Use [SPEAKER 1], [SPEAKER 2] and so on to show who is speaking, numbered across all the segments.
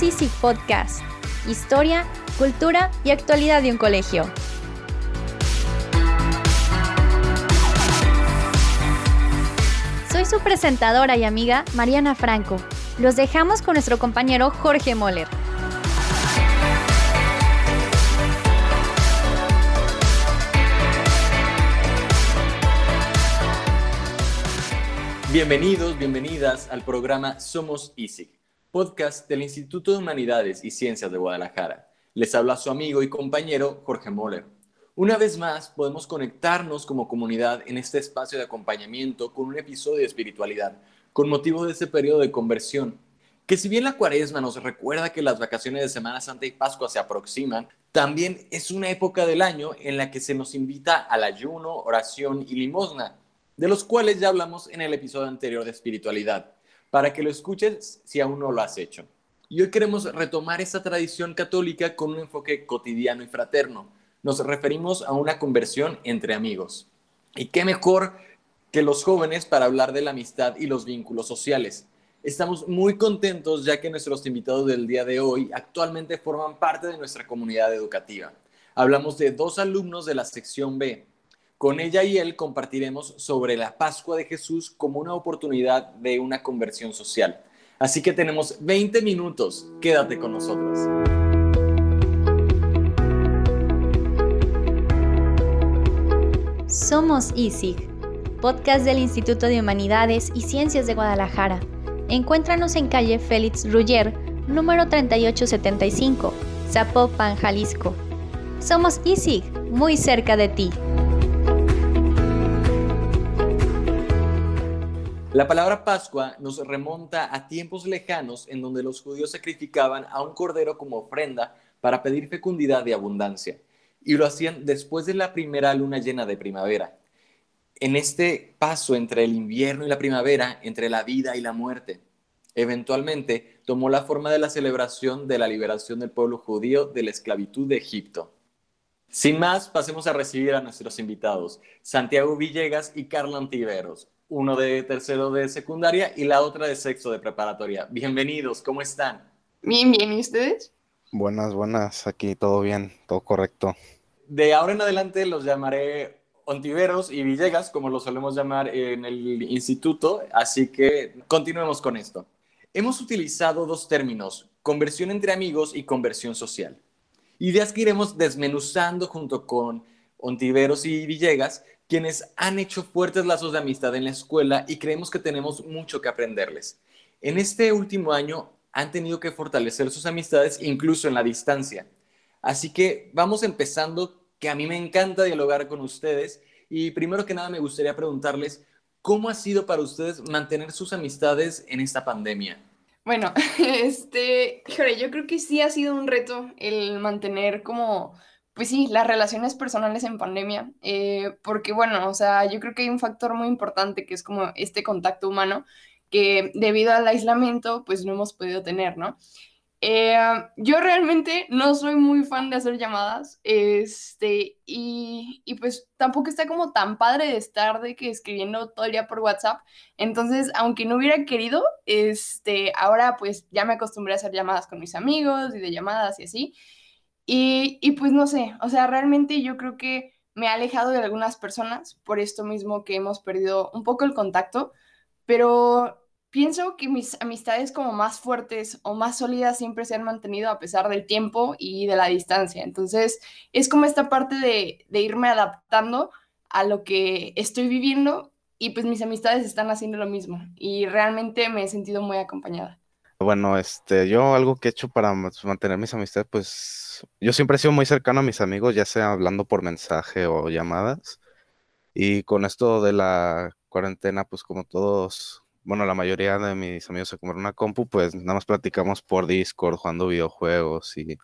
[SPEAKER 1] Somos Easy Podcast. Historia, cultura y actualidad de un colegio. Soy su presentadora y amiga Mariana Franco. Los dejamos con nuestro compañero Jorge Moller.
[SPEAKER 2] Bienvenidos, bienvenidas al programa Somos ISIC, podcast del Instituto de Humanidades y Ciencias de Guadalajara. Les habla su amigo y compañero Jorge Moller. Una vez más, podemos conectarnos como comunidad en este espacio de acompañamiento con un episodio de espiritualidad, con motivo de este periodo de conversión. Que si bien la cuaresma nos recuerda que las vacaciones de Semana Santa y Pascua se aproximan, también es una época del año en la que se nos invita al ayuno, oración y limosna de los cuales ya hablamos en el episodio anterior de espiritualidad, para que lo escuches si aún no lo has hecho. Y hoy queremos retomar esta tradición católica con un enfoque cotidiano y fraterno. Nos referimos a una conversión entre amigos. Y qué mejor que los jóvenes para hablar de la amistad y los vínculos sociales. Estamos muy contentos ya que nuestros invitados del día de hoy actualmente forman parte de nuestra comunidad educativa. Hablamos de dos alumnos de la sección B, con ella y él compartiremos sobre la Pascua de Jesús como una oportunidad de una conversión social. Así que tenemos 20 minutos. Quédate con nosotros.
[SPEAKER 1] Somos ISIG, podcast del Instituto de Humanidades y Ciencias de Guadalajara. Encuéntranos en calle Félix Ruller, número 3875, Zapopan, Jalisco. Somos ISIG, muy cerca de ti.
[SPEAKER 2] La palabra Pascua nos remonta a tiempos lejanos en donde los judíos sacrificaban a un cordero como ofrenda para pedir fecundidad y abundancia, y lo hacían después de la primera luna llena de primavera. En este paso entre el invierno y la primavera, entre la vida y la muerte, eventualmente tomó la forma de la celebración de la liberación del pueblo judío de la esclavitud de Egipto. Sin más, pasemos a recibir a nuestros invitados, Santiago Villegas y Carla Antiveros uno de tercero de secundaria y la otra de sexto de preparatoria. Bienvenidos, ¿cómo están?
[SPEAKER 3] Bien, bien, ¿y ustedes?
[SPEAKER 4] Buenas, buenas, aquí todo bien, todo correcto.
[SPEAKER 2] De ahora en adelante los llamaré Ontiveros y Villegas, como lo solemos llamar en el instituto, así que continuemos con esto. Hemos utilizado dos términos, conversión entre amigos y conversión social. Ideas que iremos desmenuzando junto con Ontiveros y Villegas, quienes han hecho fuertes lazos de amistad en la escuela y creemos que tenemos mucho que aprenderles. En este último año han tenido que fortalecer sus amistades incluso en la distancia. Así que vamos empezando, que a mí me encanta dialogar con ustedes y primero que nada me gustaría preguntarles, ¿cómo ha sido para ustedes mantener sus amistades en esta pandemia?
[SPEAKER 3] Bueno, este, yo creo que sí ha sido un reto el mantener como pues sí, las relaciones personales en pandemia, eh, porque bueno, o sea, yo creo que hay un factor muy importante que es como este contacto humano que debido al aislamiento pues no hemos podido tener, ¿no? Eh, yo realmente no soy muy fan de hacer llamadas, este, y, y, pues tampoco está como tan padre de estar de que escribiendo todo el día por WhatsApp, entonces aunque no hubiera querido, este, ahora pues ya me acostumbré a hacer llamadas con mis amigos y de llamadas y así, y, pues no sé, o sea, realmente yo creo que me ha alejado de algunas personas por esto mismo que hemos perdido un poco el contacto, pero pienso que mis amistades como más fuertes o más sólidas siempre se han mantenido a pesar del tiempo y de la distancia. Entonces, es como esta parte de, irme adaptando a lo que estoy viviendo y pues mis amistades están haciendo lo mismo y realmente me he sentido muy acompañada.
[SPEAKER 4] Bueno, este, yo algo que he hecho para mantener mis amistades, pues yo siempre he sido muy cercano a mis amigos, ya sea hablando por mensaje o llamadas. Y con esto de la cuarentena, pues como todos, bueno, la mayoría de mis amigos se compraron una compu, pues nada más platicamos por Discord, jugando videojuegos y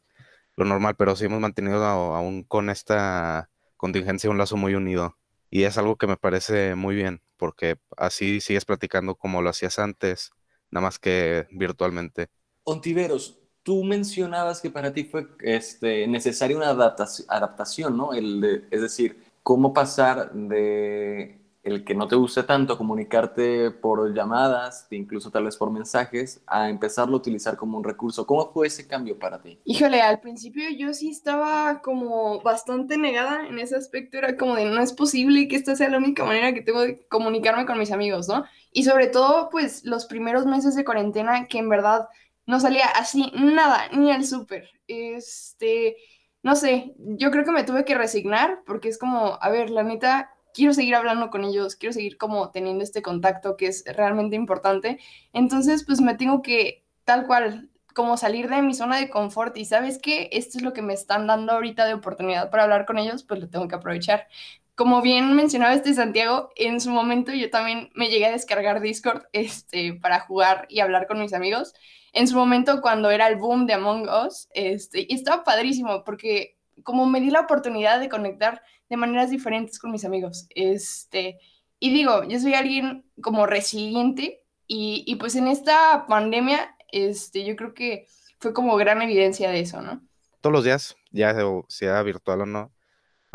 [SPEAKER 4] lo normal, pero sí hemos mantenido aún con esta contingencia un lazo muy unido. Y es algo que me parece muy bien, porque así sigues platicando como lo hacías antes, nada más que virtualmente.
[SPEAKER 2] Ontiveros, tú mencionabas que para ti fue este, necesaria una adaptación, ¿no? El es decir, cómo pasar de el que no te guste tanto comunicarte por llamadas, incluso tal vez por mensajes, a empezarlo a utilizar como un recurso. ¿Cómo fue ese cambio para ti?
[SPEAKER 3] Híjole, al principio yo sí estaba como bastante negada en ese aspecto, era como de no es posible que esta sea la única manera que tengo de comunicarme con mis amigos, ¿no? Y sobre todo, pues los primeros meses de cuarentena que en verdad no salía así nada, ni al súper. Este, no sé, yo creo que me tuve que resignar porque es como, a ver, la neta, quiero seguir hablando con ellos, quiero seguir como teniendo este contacto que es realmente importante. Entonces, pues me tengo que, tal cual, como salir de mi zona de confort y sabes que esto es lo que me están dando ahorita de oportunidad para hablar con ellos, pues lo tengo que aprovechar. Como bien mencionaba este Santiago, en su momento yo también me llegué a descargar Discord este, para jugar y hablar con mis amigos. En su momento cuando era el boom de Among Us, este, estaba padrísimo porque como me di la oportunidad de conectar de maneras diferentes con mis amigos. Este, y digo, yo soy alguien como resiliente y, y, pues en esta pandemia, este, yo creo que fue como gran evidencia de eso, ¿no?
[SPEAKER 4] Todos los días, ya sea virtual o no,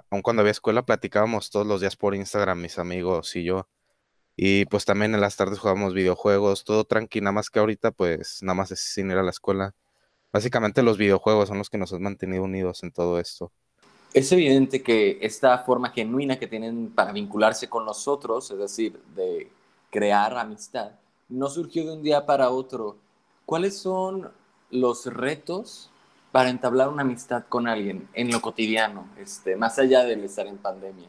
[SPEAKER 4] aun cuando había escuela, platicábamos todos los días por Instagram, mis amigos y yo. Y pues también en las tardes jugábamos videojuegos, todo tranqui, nada más que ahorita pues nada más es sin ir a la escuela. Básicamente los videojuegos son los que nos han mantenido unidos en todo esto.
[SPEAKER 2] Es evidente que esta forma genuina que tienen para vincularse con nosotros, es decir, de crear amistad, no surgió de un día para otro. ¿Cuáles son los retos para entablar una amistad con alguien en lo cotidiano, este, más allá de estar en pandemia?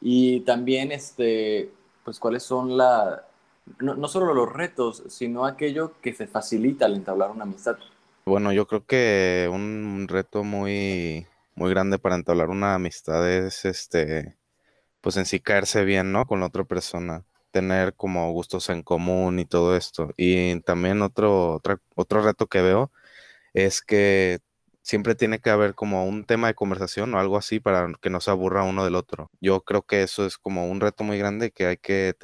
[SPEAKER 2] Y también, este, pues, cuáles son la, no, no solo los retos, sino aquello que se facilita al entablar una amistad.
[SPEAKER 4] Bueno, yo creo que un reto muy muy grande para entablar una amistad es este, pues en sí caerse bien, ¿no? Con la otra persona, tener como gustos en común y todo esto. Y también otro, otro, otro reto que veo es que siempre tiene que haber como un tema de conversación o algo así para que no se aburra uno del otro. Yo creo que eso es como un reto muy grande que hay que,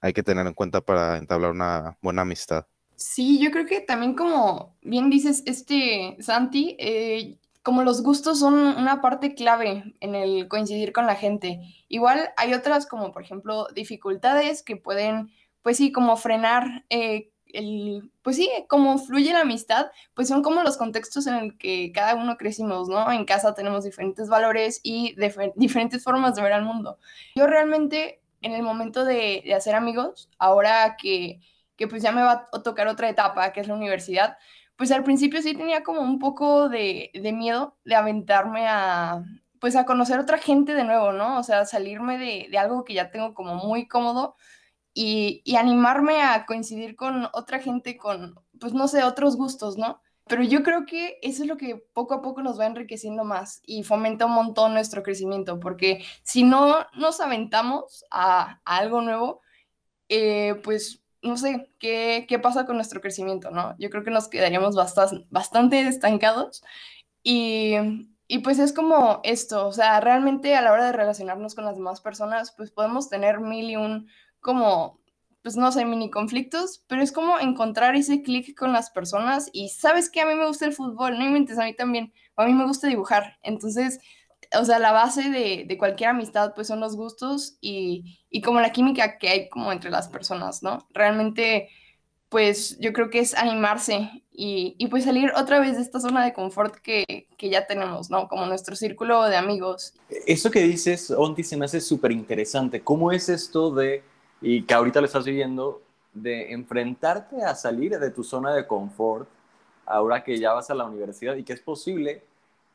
[SPEAKER 4] hay que tener en cuenta para entablar una buena amistad.
[SPEAKER 3] Sí, yo creo que también como bien dices, este Santi, eh, como los gustos son una parte clave en el coincidir con la gente. Igual hay otras como por ejemplo dificultades que pueden, pues sí, como frenar eh, el, pues sí, como fluye la amistad, pues son como los contextos en el que cada uno crecimos, ¿no? En casa tenemos diferentes valores y diferentes formas de ver al mundo. Yo realmente en el momento de, de hacer amigos, ahora que, que pues ya me va a tocar otra etapa, que es la universidad, pues al principio sí tenía como un poco de, miedo de aventarme a, pues a conocer otra gente de nuevo, ¿no? O sea, salirme de, algo que ya tengo como muy cómodo y, animarme a coincidir con otra gente con, pues no sé, otros gustos, ¿no? Pero yo creo que eso es lo que poco a poco nos va enriqueciendo más y fomenta un montón nuestro crecimiento, porque si no nos aventamos a, algo nuevo, eh, pues no sé, ¿qué, qué pasa con nuestro crecimiento, ¿no? Yo creo que nos quedaríamos bastante, bastante estancados y, y pues es como esto, o sea, realmente a la hora de relacionarnos con las demás personas, pues podemos tener mil y un como pues no sé, mini conflictos, pero es como encontrar ese clic con las personas y sabes que a mí me gusta el fútbol, no inventes, a mí también, a mí me gusta dibujar, entonces o sea, la base de, cualquier amistad pues son los gustos y, como la química que hay como entre las personas, ¿no? Realmente pues yo creo que es animarse y, pues salir otra vez de esta zona de confort que, ya tenemos, ¿no? Como nuestro círculo de amigos.
[SPEAKER 2] Eso que dices, Onti, se me hace súper interesante. ¿Cómo es esto de, y que ahorita lo estás viviendo, de enfrentarte a salir de tu zona de confort ahora que ya vas a la universidad y que es posible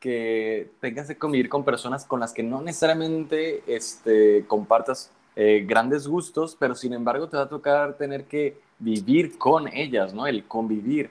[SPEAKER 2] que tengas que convivir con personas con las que no necesariamente este, compartas eh, grandes gustos, pero sin embargo te va a tocar tener que vivir con ellas, ¿no? El convivir.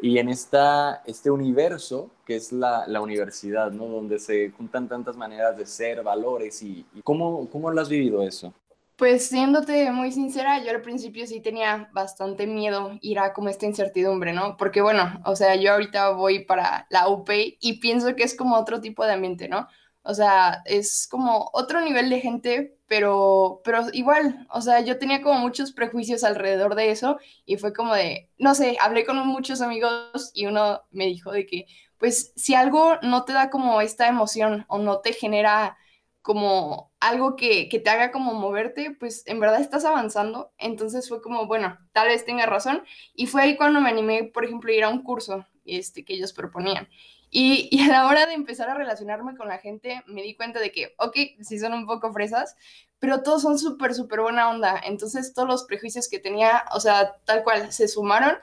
[SPEAKER 2] Y en esta, este universo que es la, la universidad, ¿no? Donde se juntan tantas maneras de ser, valores y, y ¿cómo, ¿cómo lo has vivido eso?
[SPEAKER 3] Pues siéndote muy sincera, yo al principio sí tenía bastante miedo ir a como esta incertidumbre, ¿no? Porque bueno, o sea, yo ahorita voy para la UP y pienso que es como otro tipo de ambiente, ¿no? O sea, es como otro nivel de gente, pero, pero igual, o sea, yo tenía como muchos prejuicios alrededor de eso y fue como de, no sé, hablé con muchos amigos y uno me dijo de que, pues, si algo no te da como esta emoción o no te genera como algo que, que, te haga como moverte, pues en verdad estás avanzando. Entonces fue como, bueno, tal vez tenga razón. Y fue ahí cuando me animé, por ejemplo, a ir a un curso este, que ellos proponían. Y, y, a la hora de empezar a relacionarme con la gente, me di cuenta de que, ok, sí son un poco fresas, pero todos son súper, súper buena onda. Entonces todos los prejuicios que tenía, o sea, tal cual, se sumaron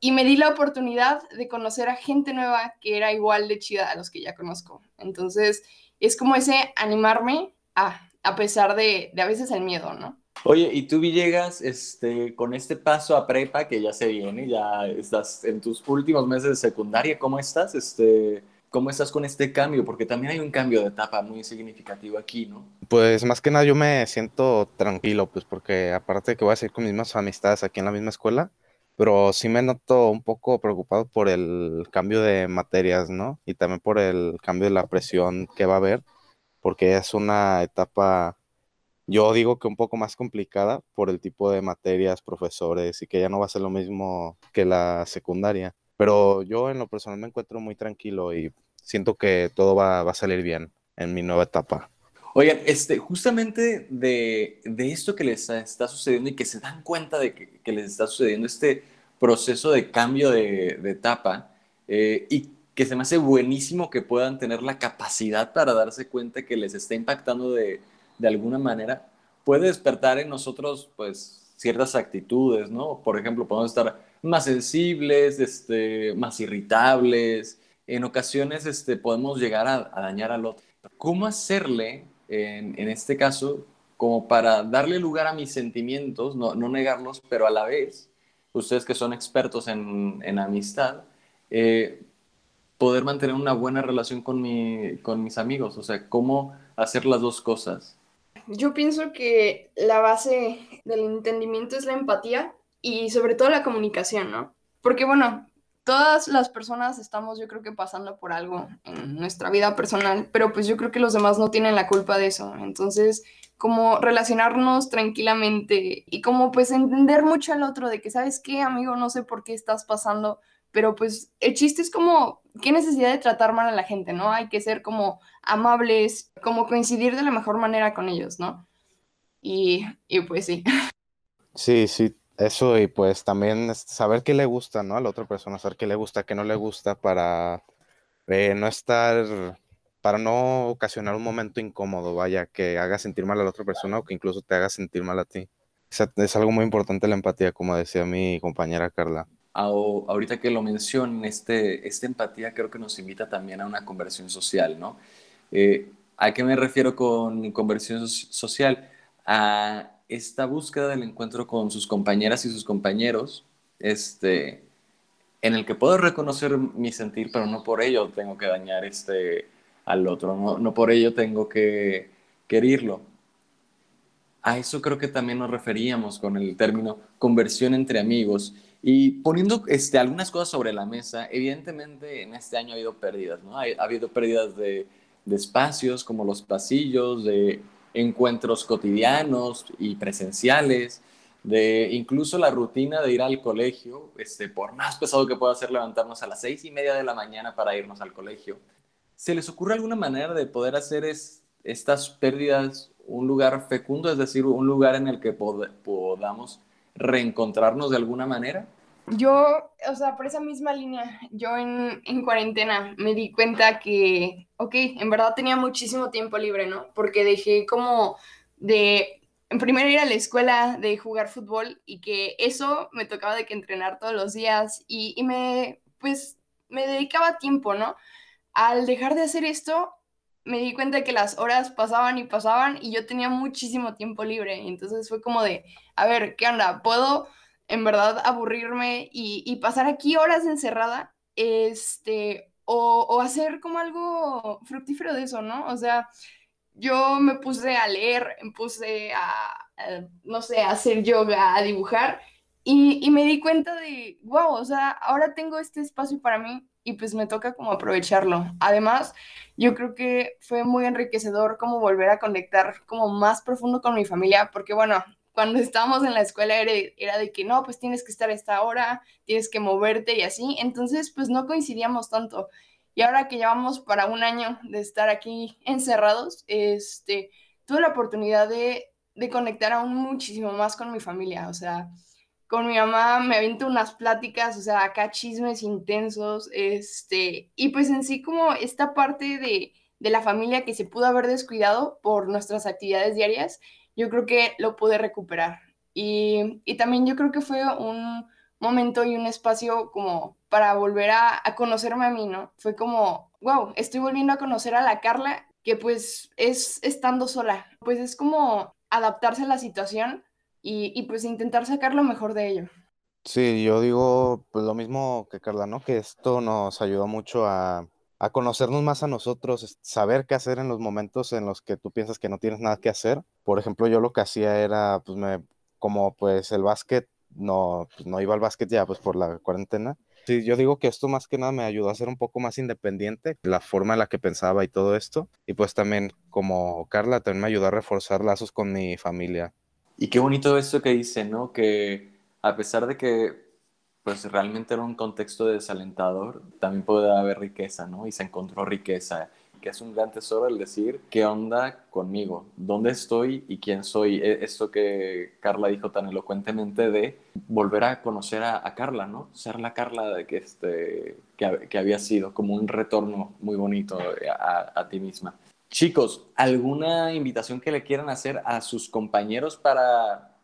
[SPEAKER 3] y me di la oportunidad de conocer a gente nueva que era igual de chida a los que ya conozco. Entonces es como ese animarme a, a pesar de, de a veces el miedo, ¿no?
[SPEAKER 2] Oye, y tú Villegas, este, con este paso a prepa que ya se viene, ya estás en tus últimos meses de secundaria, ¿cómo estás? Este, ¿Cómo estás con este cambio? Porque también hay un cambio de etapa muy significativo aquí, ¿no?
[SPEAKER 4] Pues más que nada yo me siento tranquilo, pues porque aparte de que voy a seguir con mis mismas amistades aquí en la misma escuela, pero sí me noto un poco preocupado por el cambio de materias, ¿no? Y también por el cambio de la presión que va a haber, porque es una etapa yo digo que un poco más complicada por el tipo de materias, profesores y que ya no va a ser lo mismo que la secundaria. Pero yo en lo personal me encuentro muy tranquilo y siento que todo va, va a salir bien en mi nueva etapa.
[SPEAKER 2] Oigan, este, justamente de, de, esto que les está sucediendo y que se dan cuenta de que, que les está sucediendo este proceso de cambio de, de etapa eh, y que se me hace buenísimo que puedan tener la capacidad para darse cuenta que les está impactando de, de alguna manera, puede despertar en nosotros pues ciertas actitudes, ¿no? Por ejemplo, podemos estar más sensibles, este, más irritables, en ocasiones este, podemos llegar a, dañar al otro. ¿Cómo hacerle, en, en, este caso, como para darle lugar a mis sentimientos, no, no negarlos, pero a la vez, ustedes que son expertos en, en amistad, eh, poder mantener una buena relación con, mi, con mis amigos? O sea, ¿cómo hacer las dos cosas?
[SPEAKER 3] Yo pienso que la base del entendimiento es la empatía y sobre todo la comunicación, ¿no? Porque bueno, todas las personas estamos yo creo que pasando por algo en nuestra vida personal, pero pues yo creo que los demás no tienen la culpa de eso. Entonces, como relacionarnos tranquilamente y como pues entender mucho al otro de que, ¿sabes qué, amigo? No sé por qué estás pasando, pero pues el chiste es como, ¿qué necesidad de tratar mal a la gente, no? Hay que ser como amables, como coincidir de la mejor manera con ellos, ¿no? Y, y pues sí.
[SPEAKER 4] Sí, sí, eso y pues también saber qué le gusta, ¿no? A la otra persona, saber qué le gusta, qué no le gusta para eh, no estar, para no ocasionar un momento incómodo, vaya, que haga sentir mal a la otra persona o que incluso te haga sentir mal a ti. Es, es algo muy importante la empatía, como decía mi compañera Carla
[SPEAKER 2] ahorita que lo mencionan, este, esta empatía creo que nos invita también a una conversión social, ¿no? Eh, ¿A qué me refiero con conversión social? A esta búsqueda del encuentro con sus compañeras y sus compañeros, este, en el que puedo reconocer mi sentir, pero no por ello tengo que dañar este, al otro, no, no por ello tengo que quererlo. A eso creo que también nos referíamos con el término conversión entre amigos y poniendo este, algunas cosas sobre la mesa, evidentemente en este año ha habido pérdidas, ¿no? Ha, habido pérdidas de, de, espacios como los pasillos, de encuentros cotidianos y presenciales, de incluso la rutina de ir al colegio, este, por más pesado que pueda ser levantarnos a las seis y media de la mañana para irnos al colegio. ¿Se les ocurre alguna manera de poder hacer es, estas pérdidas un lugar fecundo, es decir, un lugar en el que podamos reencontrarnos de alguna manera?
[SPEAKER 3] Yo, o sea, por esa misma línea, yo en, en, cuarentena me di cuenta que, ok, en verdad tenía muchísimo tiempo libre, ¿no? Porque dejé como de, en primero ir a la escuela, de jugar fútbol y que eso me tocaba de que entrenar todos los días y, y me, pues, me dedicaba tiempo, ¿no? Al dejar de hacer esto, me di cuenta de que las horas pasaban y pasaban y yo tenía muchísimo tiempo libre. Entonces fue como de, a ver, ¿qué onda? ¿Puedo en verdad aburrirme y, pasar aquí horas encerrada? Este, o, o, hacer como algo fructífero de eso, ¿no? O sea, yo me puse a leer, me puse a, no sé, a hacer yoga, a dibujar. Y, y me di cuenta de, wow, o sea, ahora tengo este espacio para mí y pues me toca como aprovecharlo. Además, yo creo que fue muy enriquecedor como volver a conectar como más profundo con mi familia, porque bueno, cuando estábamos en la escuela era, era de que no, pues tienes que estar esta hora, tienes que moverte y así, entonces pues no coincidíamos tanto. Y ahora que llevamos para un año de estar aquí encerrados, este, tuve la oportunidad de, de conectar aún muchísimo más con mi familia, o sea, con mi mamá me aviento unas pláticas, o sea, acá chismes intensos, este, y pues en sí como esta parte de, de la familia que se pudo haber descuidado por nuestras actividades diarias, yo creo que lo pude recuperar. Y, y también yo creo que fue un momento y un espacio como para volver a, a, conocerme a mí, ¿no? Fue como, wow, estoy volviendo a conocer a la Carla que pues es estando sola, pues es como adaptarse a la situación y, y pues intentar sacar lo mejor de ello.
[SPEAKER 4] Sí, yo digo pues lo mismo que Carla, ¿no? Que esto nos ayudó mucho a, a conocernos más a nosotros, saber qué hacer en los momentos en los que tú piensas que no tienes nada que hacer. Por ejemplo, yo lo que hacía era, pues me, como pues el básquet, no, pues, no iba al básquet ya pues por la cuarentena. Sí, yo digo que esto más que nada me ayudó a ser un poco más independiente, la forma en la que pensaba y todo esto. Y pues también como Carla, también me ayudó a reforzar lazos con mi familia.
[SPEAKER 2] Y qué bonito esto que dice, ¿no? Que a pesar de que pues realmente era un contexto desalentador, también puede haber riqueza, ¿no? Y se encontró riqueza, que es un gran tesoro el decir, ¿qué onda conmigo? ¿Dónde estoy y quién soy? E, esto que Carla dijo tan elocuentemente de volver a conocer a, a Carla, ¿no? Ser la Carla de que, este, que, que, había sido, como un retorno muy bonito a, a ti misma. Chicos, ¿alguna invitación que le quieran hacer a sus compañeros para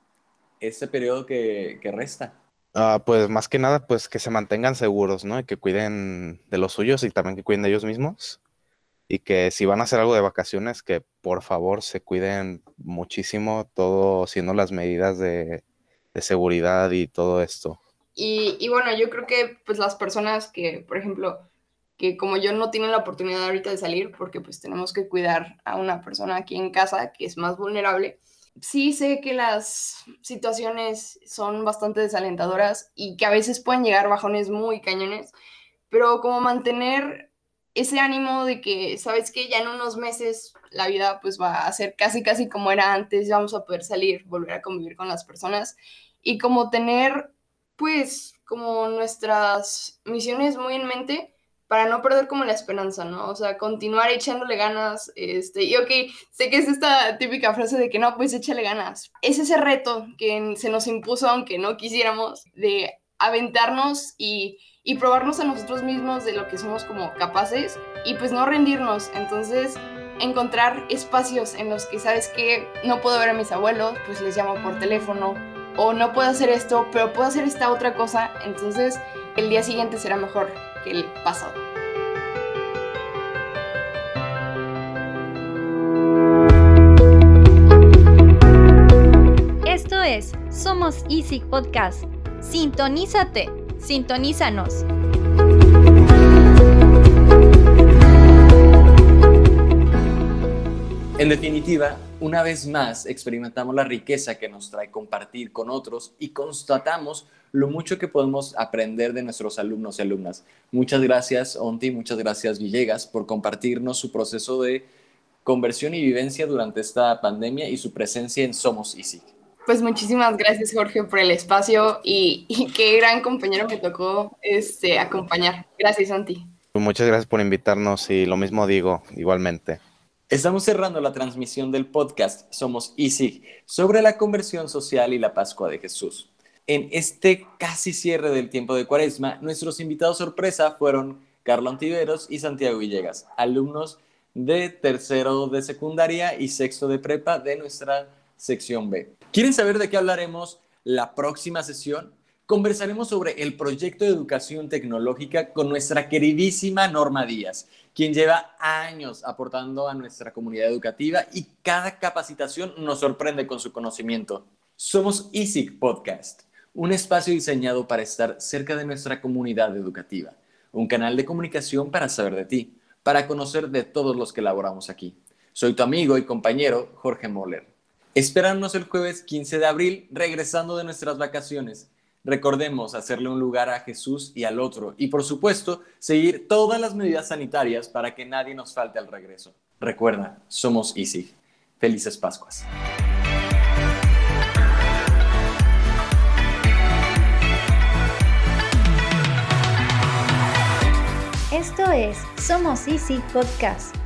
[SPEAKER 2] este periodo que, que resta?
[SPEAKER 4] Uh, pues más que nada, pues que se mantengan seguros, ¿no? Y que cuiden de los suyos y también que cuiden de ellos mismos. Y que si van a hacer algo de vacaciones, que por favor se cuiden muchísimo, todo siendo las medidas de, de seguridad y todo esto.
[SPEAKER 3] Y, y, bueno, yo creo que pues las personas que, por ejemplo, que como yo no tienen la oportunidad ahorita de salir porque pues tenemos que cuidar a una persona aquí en casa que es más vulnerable, sí sé que las situaciones son bastante desalentadoras y que a veces pueden llegar bajones muy cañones, pero como mantener ese ánimo de que, sabes que ya en unos meses la vida pues va a ser casi casi como era antes, vamos a poder salir, volver a convivir con las personas y como tener pues como nuestras misiones muy en mente para no perder como la esperanza, ¿no? O sea, continuar echándole ganas, este, y ok, sé que es esta típica frase de que no, pues échale ganas. Es ese reto que se nos impuso, aunque no quisiéramos, de aventarnos y, y probarnos a nosotros mismos de lo que somos como capaces y pues no rendirnos. Entonces, encontrar espacios en los que sabes que no puedo ver a mis abuelos, pues les llamo por teléfono, o no puedo hacer esto, pero puedo hacer esta otra cosa, entonces el día siguiente será mejor que el pasado.
[SPEAKER 1] Esto es Somos Easy Podcast. Sintonízate, sintonízanos.
[SPEAKER 2] En definitiva, una vez más experimentamos la riqueza que nos trae compartir con otros y constatamos lo mucho que podemos aprender de nuestros alumnos y alumnas. Muchas gracias, Onti, muchas gracias, Villegas, por compartirnos su proceso de conversión y vivencia durante esta pandemia y su presencia en Somos Easy.
[SPEAKER 3] Pues muchísimas gracias, Jorge, por el espacio y, y qué gran compañero me tocó este, acompañar. Gracias, Onti.
[SPEAKER 4] Muchas gracias por invitarnos y lo mismo digo, igualmente.
[SPEAKER 2] Estamos cerrando la transmisión del podcast Somos Easy sobre la conversión social y la Pascua de Jesús. En este casi cierre del tiempo de Cuaresma, nuestros invitados sorpresa fueron Carlos Antiveros y Santiago Villegas, alumnos de tercero de secundaria y sexto de prepa de nuestra sección B. ¿Quieren saber de qué hablaremos la próxima sesión? Conversaremos sobre el proyecto de educación tecnológica con nuestra queridísima Norma Díaz, quien lleva años aportando a nuestra comunidad educativa y cada capacitación nos sorprende con su conocimiento. Somos ESIC Podcast un espacio diseñado para estar cerca de nuestra comunidad educativa, un canal de comunicación para saber de ti, para conocer de todos los que laboramos aquí. Soy tu amigo y compañero Jorge Moller. Espéranos el jueves 15 de abril regresando de nuestras vacaciones. Recordemos hacerle un lugar a Jesús y al otro y por supuesto seguir todas las medidas sanitarias para que nadie nos falte al regreso. Recuerda, somos Easy. Felices Pascuas.
[SPEAKER 1] Esto es Somos Easy Podcast.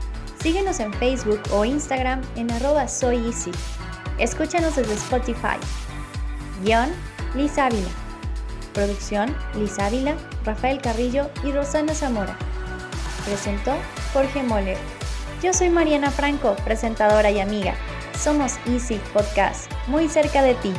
[SPEAKER 1] Síguenos en Facebook o Instagram en arroba soyeasy. Escúchanos desde Spotify. Guión, Liz Ávila. Producción, Liz Ávila, Rafael Carrillo y Rosana Zamora. Presentó Jorge Moller. Yo soy Mariana Franco, presentadora y amiga. Somos Easy Podcast, muy cerca de ti.